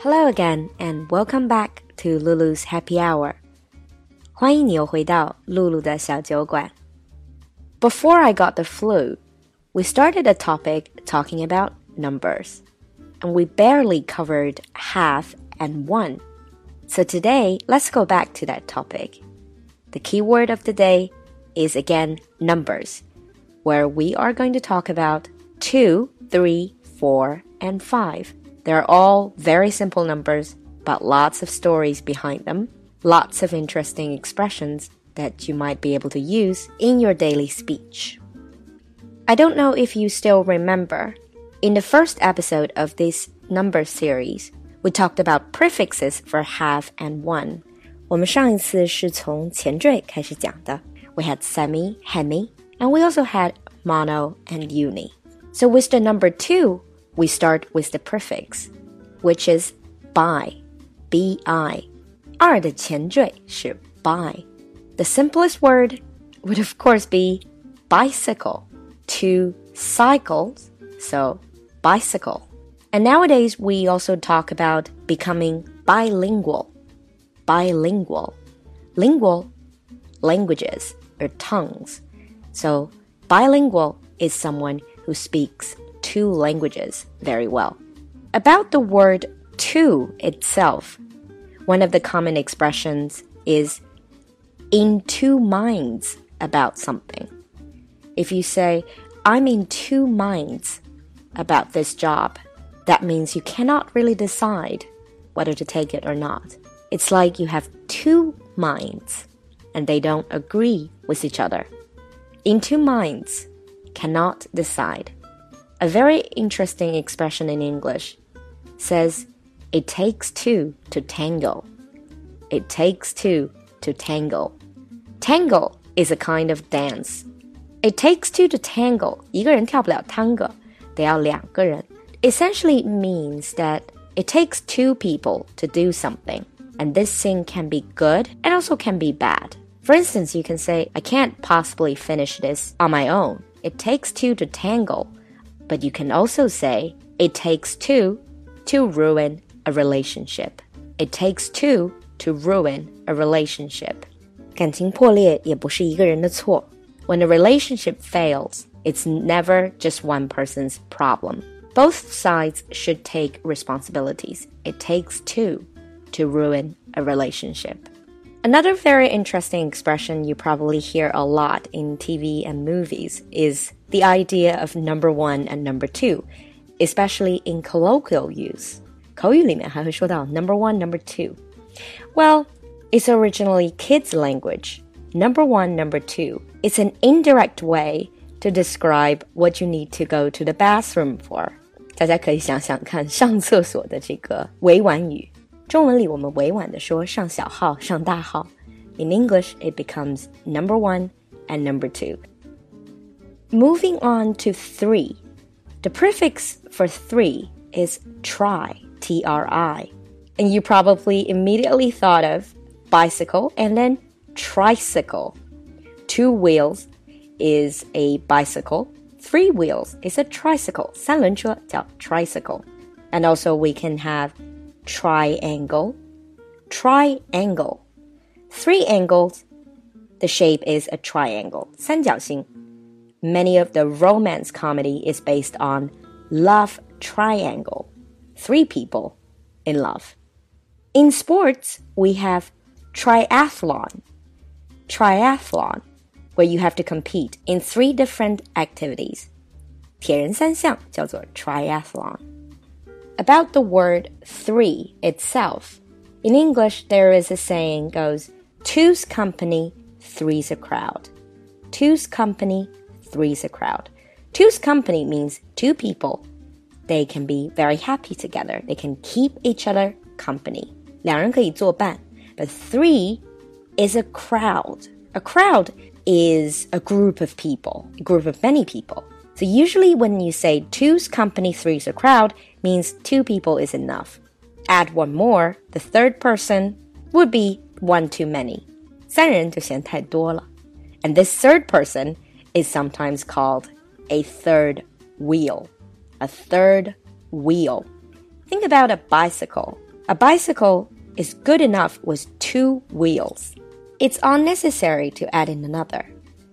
Hello again and welcome back to Lulu's Happy Hour. 欢迎你又回到露露的小酒馆。Before I got the flu, we started a topic talking about numbers, and we barely covered half and one. So today, let's go back to that topic. The key word of the day is again numbers, where we are going to talk about two, three, four, and five. They're all very simple numbers, but lots of stories behind them lots of interesting expressions that you might be able to use in your daily speech. I don't know if you still remember, in the first episode of this number series, we talked about prefixes for half and one. 我们上一次是从前缀开始讲的. We had semi, hemi, and we also had mono and uni. So with the number two, we start with the prefix, which is by, b-i. 二的前缀是 bi. The simplest word would of course be bicycle, two cycles, so bicycle. And nowadays we also talk about becoming bilingual. Bilingual. Lingual, languages or tongues. So bilingual is someone who speaks two languages very well. About the word two itself, one of the common expressions is in two minds about something. If you say, I'm in two minds about this job, that means you cannot really decide whether to take it or not. It's like you have two minds and they don't agree with each other. In two minds, cannot decide A very interesting expression in English says it takes two to tango. It takes two to tango. Tango is a kind of dance. It takes two to tango. 一个人跳不了 tango，得要两个人. Essentially means that it takes two people to do something, and this thing can be good and also can be bad. For instance, you can say, I can't possibly finish this on my own. It takes two to tango. But you can also say, it takes two to ruin a relationship. It takes two to ruin a relationship. 感情破裂也不是一个人的错. When a relationship fails, it's never just one person's problem. Both sides should take responsibilities. It takes two to ruin a relationship. Another very interesting expression you probably hear a lot in TV and movies is the idea of number one and number two, especially in colloquial use. 口语里面还会说到 number one, number two. Well, it's originally kids' language. Number one, number two. It's an indirect way to describe what you need to go to the bathroom for. 大家可以想想看，上厕所的这个委婉语。中文里我们委婉的说上小号、上大号。In English, it becomes number one and number two. Moving on to three. The prefix for three is try. T R I. And you probably immediately thought of bicycle and then tricycle. Two wheels is a bicycle. Three wheels is a tricycle. 三轮车叫 tricycle. And also we can have triangle. Triangle. Three angles. The shape is a triangle. 三角形. Many of the romance comedy is based on love triangle three people in love. In sports, we have triathlon. Triathlon, where you have to compete in three different activities. 铁人三项叫做 triathlon. About the word three itself, in English there is a saying goes, two's company, three's a crowd. Two's company, three's a crowd. Two's company means two people they can be very happy together. They can keep each other company. 两人可以作伴. But three is a crowd. A crowd is a group of people, a group of many people. So usually when you say two's company, three's a crowd, means two people is enough. Add one more, the third person would be one too many. 三人就嫌太多了. And this third person is sometimes called a third wheel a third wheel. Think about a bicycle. A bicycle is good enough with two wheels. It's unnecessary to add in another.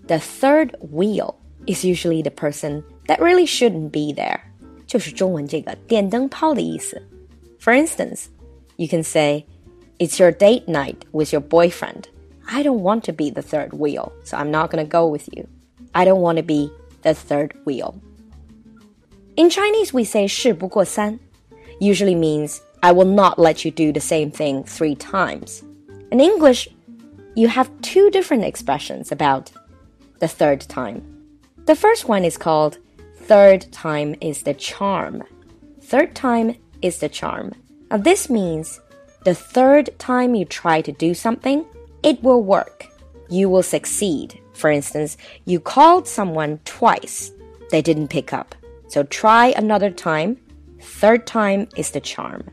The third wheel is usually the person that really shouldn't be there. 就是中文这个电灯泡的意思。For instance, you can say, It's your date night with your boyfriend. I don't want to be the third wheel, so I'm not going to go with you. I don't want to be the third wheel. In Chinese, we say 事不过三, usually means I will not let you do the same thing three times. In English, you have two different expressions about the third time. The first one is called third time is the charm. Third time is the charm. Now, this means the third time you try to do something, it will work. You will succeed. For instance, you called someone twice, they didn't pick up. So try another time. Third time is the charm.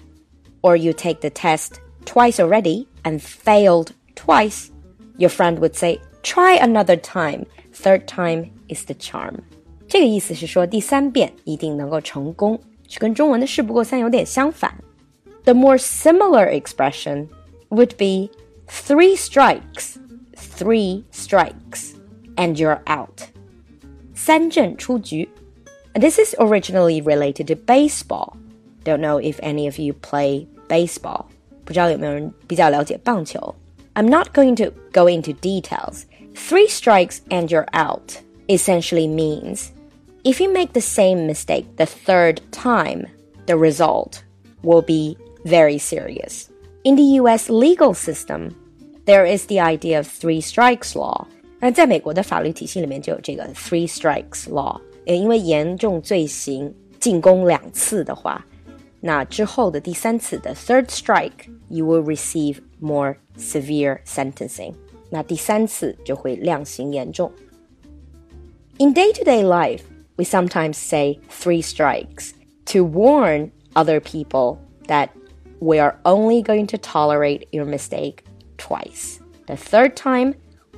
Or you take the test twice already and failed twice. Your friend would say, try another time. Third time is the charm. 这个意思是说第三遍一定能够成功，是跟中文的“事不过三”有点相反。The more similar expression would be three strikes, three strikes, and you're out. 三振出局. And this is originally related to baseball. Don't know if any of you play baseball. 不知道有没有人比较了解棒球. I'm not going to go into details. Three strikes and you're out essentially means if you make the same mistake the third time, the result will be very serious. In the US legal system, there is the idea of three strikes law. 那在美国的法律体系里面就有这个 three strikes law。因为严重罪行进攻两次的话，那之后的第三次的 third strike, you will receive more severe sentencing. 那第三次就会量刑严重。In day-to-day -day life, we sometimes say three strikes to warn other people that we are only going to tolerate your mistake twice. The third time,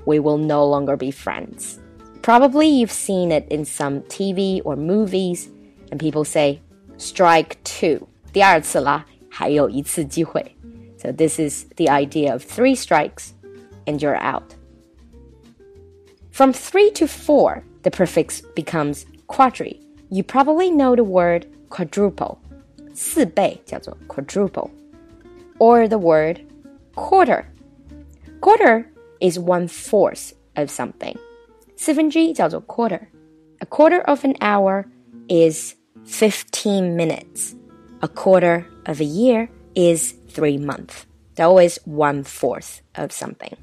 we will no longer be friends. Probably you've seen it in some TV or movies, and people say, strike two. 第二次啦,还有一次机会. So this is the idea of three strikes and you're out. From three to four, the prefix becomes quadri. You probably know the word quadruple. 四倍叫做 quadruple. Or the word quarter. Quarter is one fourth of something. 四分之一叫做 quarter. A quarter of an hour is 15 minutes. A quarter of a year is three months. They're always one fourth of something.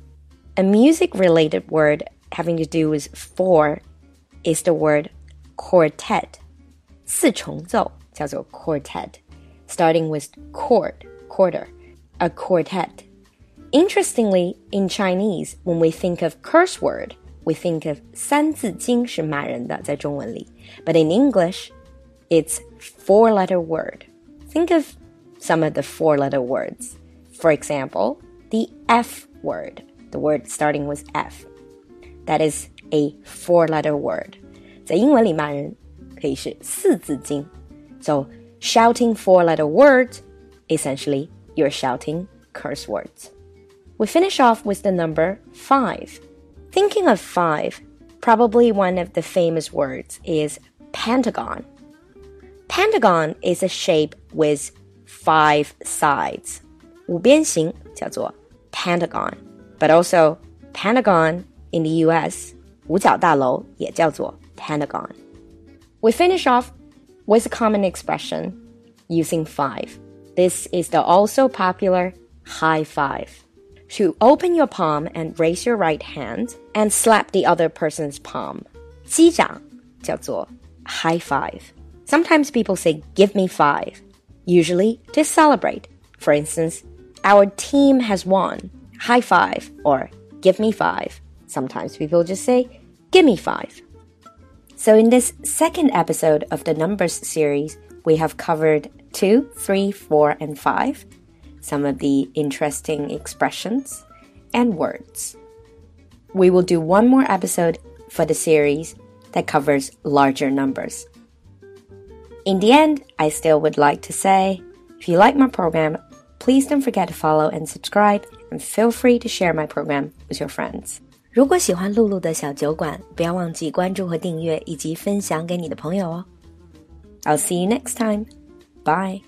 A music related word having to do with four is the word quartet. 四重奏叫做 quartet, starting with chord, quarter, a quartet. Interestingly, in Chinese, when we think of curse word, we think of 三字经是骂人的在中文里, but in English, it's four-letter word. Think of some of the four-letter words. For example, the F word, the word starting with F. That is a four-letter word. 在英文里骂人可以是四字经. So shouting four-letter words, essentially you're shouting curse words. We finish off with the number five. Thinking of five, probably one of the famous words is pentagon. Pentagon is a shape with five sides. 五边形叫做 pentagon, but also Pentagon in the US, 五角大楼也叫做 Pentagon. We finish off with a common expression using five. This is the also popular high five. To open your palm and raise your right hand and slap the other person's palm. 击掌叫做 high five. Sometimes people say give me five, usually to celebrate. For instance, our team has won. High five or give me five. Sometimes people just say give me five. So, in this second episode of the Numbers series, we have covered 2, 3, 4, and 5, some of the interesting expressions and words. We will do one more episode for the series that covers larger numbers. In the end, I still would like to say if you like my program, Please don't forget to follow and subscribe, and feel free to share my program with your friends. 如果喜欢露露的小酒馆，不要忘记关注和订阅，以及分享给你的朋友哦。I'll see you next time. Bye.